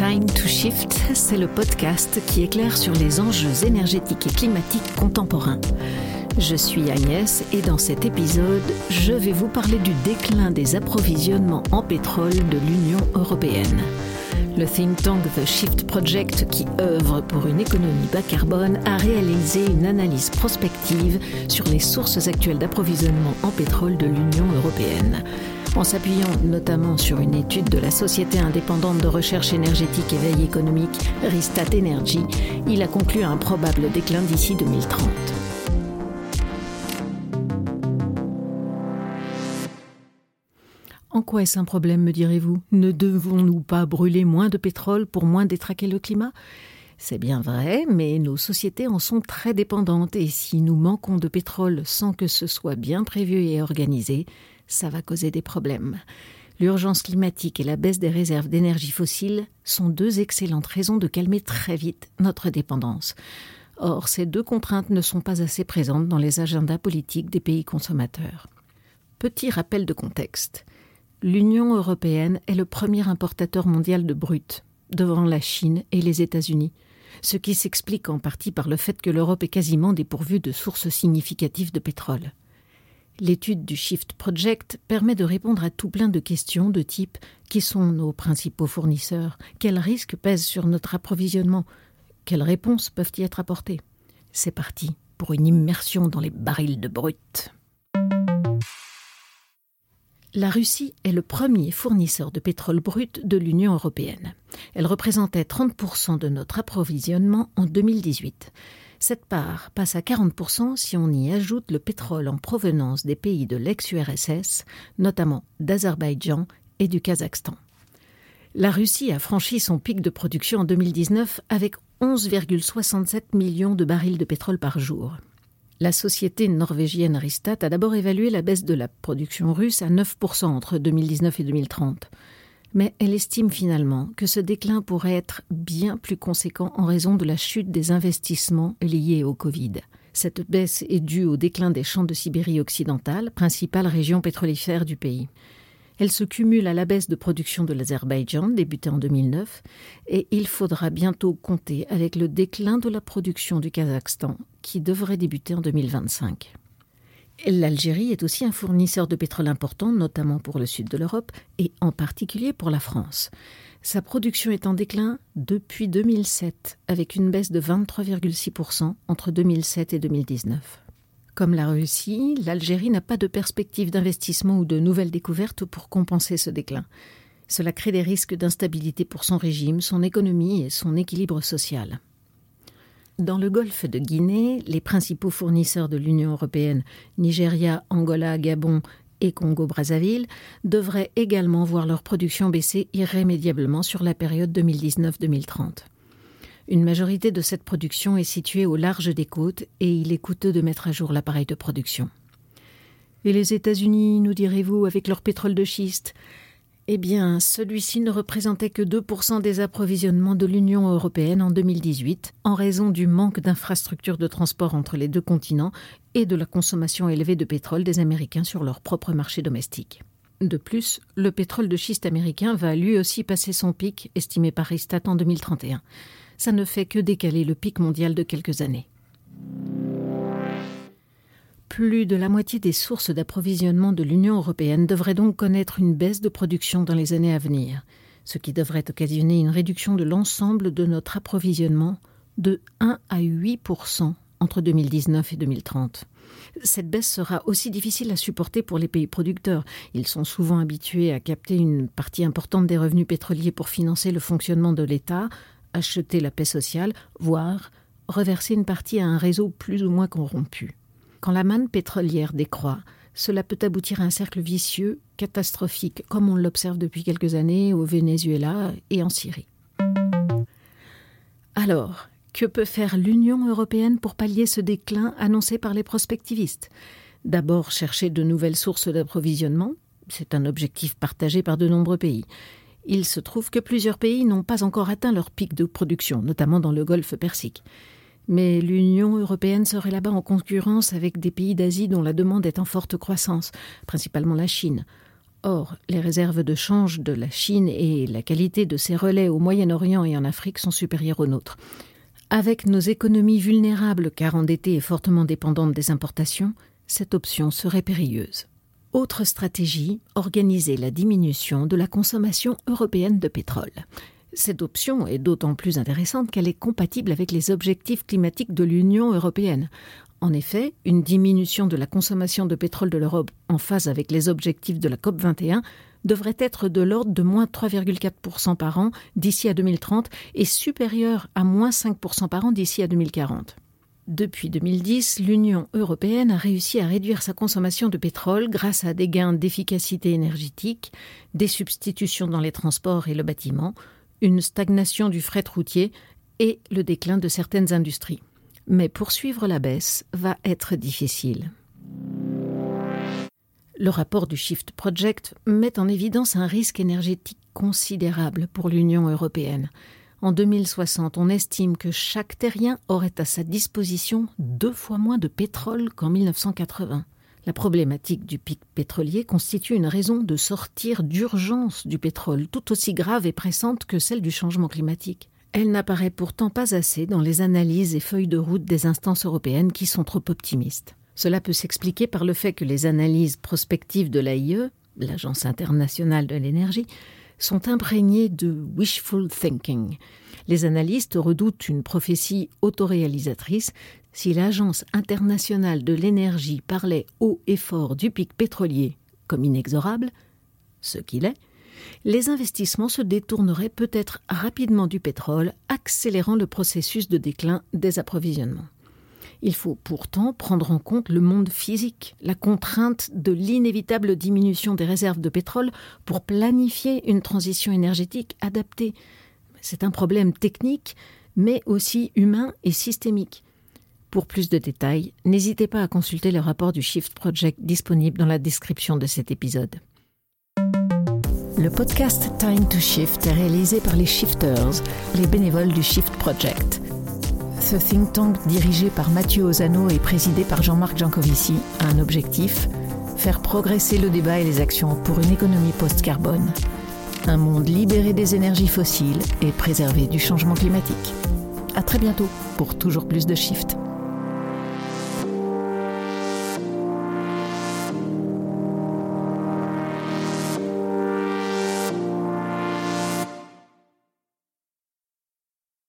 Time to Shift, c'est le podcast qui éclaire sur les enjeux énergétiques et climatiques contemporains. Je suis Agnès et dans cet épisode, je vais vous parler du déclin des approvisionnements en pétrole de l'Union européenne. Le think tank The Shift Project, qui œuvre pour une économie bas carbone, a réalisé une analyse prospective sur les sources actuelles d'approvisionnement en pétrole de l'Union européenne. En s'appuyant notamment sur une étude de la société indépendante de recherche énergétique et veille économique Ristat Energy, il a conclu un probable déclin d'ici 2030. En quoi est-ce un problème, me direz-vous? Ne devons-nous pas brûler moins de pétrole pour moins détraquer le climat? C'est bien vrai, mais nos sociétés en sont très dépendantes et si nous manquons de pétrole sans que ce soit bien prévu et organisé, ça va causer des problèmes. L'urgence climatique et la baisse des réserves d'énergie fossile sont deux excellentes raisons de calmer très vite notre dépendance. Or, ces deux contraintes ne sont pas assez présentes dans les agendas politiques des pays consommateurs. Petit rappel de contexte. L'Union européenne est le premier importateur mondial de brut, devant la Chine et les États-Unis ce qui s'explique en partie par le fait que l'Europe est quasiment dépourvue de sources significatives de pétrole. L'étude du Shift Project permet de répondre à tout plein de questions de type qui sont nos principaux fournisseurs, quels risques pèsent sur notre approvisionnement, quelles réponses peuvent y être apportées? C'est parti pour une immersion dans les barils de brut. La Russie est le premier fournisseur de pétrole brut de l'Union européenne. Elle représentait 30% de notre approvisionnement en 2018. Cette part passe à 40% si on y ajoute le pétrole en provenance des pays de l'ex-URSS, notamment d'Azerbaïdjan et du Kazakhstan. La Russie a franchi son pic de production en 2019 avec 11,67 millions de barils de pétrole par jour. La société norvégienne Ristat a d'abord évalué la baisse de la production russe à 9% entre 2019 et 2030. Mais elle estime finalement que ce déclin pourrait être bien plus conséquent en raison de la chute des investissements liés au Covid. Cette baisse est due au déclin des champs de Sibérie occidentale, principale région pétrolifère du pays. Elle se cumule à la baisse de production de l'Azerbaïdjan, débutée en 2009, et il faudra bientôt compter avec le déclin de la production du Kazakhstan, qui devrait débuter en 2025. L'Algérie est aussi un fournisseur de pétrole important, notamment pour le sud de l'Europe et en particulier pour la France. Sa production est en déclin depuis 2007, avec une baisse de 23,6% entre 2007 et 2019. Comme la Russie, l'Algérie n'a pas de perspective d'investissement ou de nouvelles découvertes pour compenser ce déclin. Cela crée des risques d'instabilité pour son régime, son économie et son équilibre social. Dans le golfe de Guinée, les principaux fournisseurs de l'Union européenne, Nigeria, Angola, Gabon et Congo-Brazzaville, devraient également voir leur production baisser irrémédiablement sur la période 2019-2030. Une majorité de cette production est située au large des côtes et il est coûteux de mettre à jour l'appareil de production. Et les États-Unis, nous direz-vous, avec leur pétrole de schiste? Eh bien, celui-ci ne représentait que 2% des approvisionnements de l'Union européenne en 2018, en raison du manque d'infrastructures de transport entre les deux continents et de la consommation élevée de pétrole des Américains sur leur propre marché domestique. De plus, le pétrole de schiste américain va lui aussi passer son pic, estimé par Ristat en 2031 ça ne fait que décaler le pic mondial de quelques années. Plus de la moitié des sources d'approvisionnement de l'Union européenne devraient donc connaître une baisse de production dans les années à venir, ce qui devrait occasionner une réduction de l'ensemble de notre approvisionnement de 1 à 8% entre 2019 et 2030. Cette baisse sera aussi difficile à supporter pour les pays producteurs. Ils sont souvent habitués à capter une partie importante des revenus pétroliers pour financer le fonctionnement de l'État, acheter la paix sociale, voire reverser une partie à un réseau plus ou moins corrompu. Quand la manne pétrolière décroît, cela peut aboutir à un cercle vicieux, catastrophique, comme on l'observe depuis quelques années au Venezuela et en Syrie. Alors, que peut faire l'Union européenne pour pallier ce déclin annoncé par les prospectivistes? D'abord, chercher de nouvelles sources d'approvisionnement. C'est un objectif partagé par de nombreux pays. Il se trouve que plusieurs pays n'ont pas encore atteint leur pic de production, notamment dans le golfe Persique. Mais l'Union européenne serait là-bas en concurrence avec des pays d'Asie dont la demande est en forte croissance, principalement la Chine. Or, les réserves de change de la Chine et la qualité de ses relais au Moyen-Orient et en Afrique sont supérieures aux nôtres. Avec nos économies vulnérables car endettées et fortement dépendantes des importations, cette option serait périlleuse. Autre stratégie, organiser la diminution de la consommation européenne de pétrole. Cette option est d'autant plus intéressante qu'elle est compatible avec les objectifs climatiques de l'Union européenne. En effet, une diminution de la consommation de pétrole de l'Europe en phase avec les objectifs de la COP 21 devrait être de l'ordre de moins 3,4% par an d'ici à 2030 et supérieure à moins 5% par an d'ici à 2040. Depuis 2010, l'Union européenne a réussi à réduire sa consommation de pétrole grâce à des gains d'efficacité énergétique, des substitutions dans les transports et le bâtiment, une stagnation du fret routier et le déclin de certaines industries. Mais poursuivre la baisse va être difficile. Le rapport du Shift Project met en évidence un risque énergétique considérable pour l'Union européenne. En 2060, on estime que chaque terrien aurait à sa disposition deux fois moins de pétrole qu'en 1980. La problématique du pic pétrolier constitue une raison de sortir d'urgence du pétrole, tout aussi grave et pressante que celle du changement climatique. Elle n'apparaît pourtant pas assez dans les analyses et feuilles de route des instances européennes qui sont trop optimistes. Cela peut s'expliquer par le fait que les analyses prospectives de l'AIE, l'Agence internationale de l'énergie, sont imprégnées de wishful thinking. Les analystes redoutent une prophétie autoréalisatrice si l'Agence internationale de l'énergie parlait haut et fort du pic pétrolier comme inexorable, ce qu'il est, les investissements se détourneraient peut-être rapidement du pétrole, accélérant le processus de déclin des approvisionnements. Il faut pourtant prendre en compte le monde physique, la contrainte de l'inévitable diminution des réserves de pétrole pour planifier une transition énergétique adaptée. C'est un problème technique, mais aussi humain et systémique. Pour plus de détails, n'hésitez pas à consulter le rapport du Shift Project disponible dans la description de cet épisode. Le podcast Time to Shift est réalisé par les Shifters, les bénévoles du Shift Project. Ce think tank dirigé par Mathieu Ozano et présidé par Jean-Marc Jancovici a un objectif faire progresser le débat et les actions pour une économie post-carbone, un monde libéré des énergies fossiles et préservé du changement climatique. À très bientôt pour toujours plus de Shift.